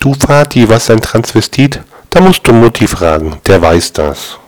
Du Vati, was ein Transvestit? Da musst du Mutti fragen, der weiß das.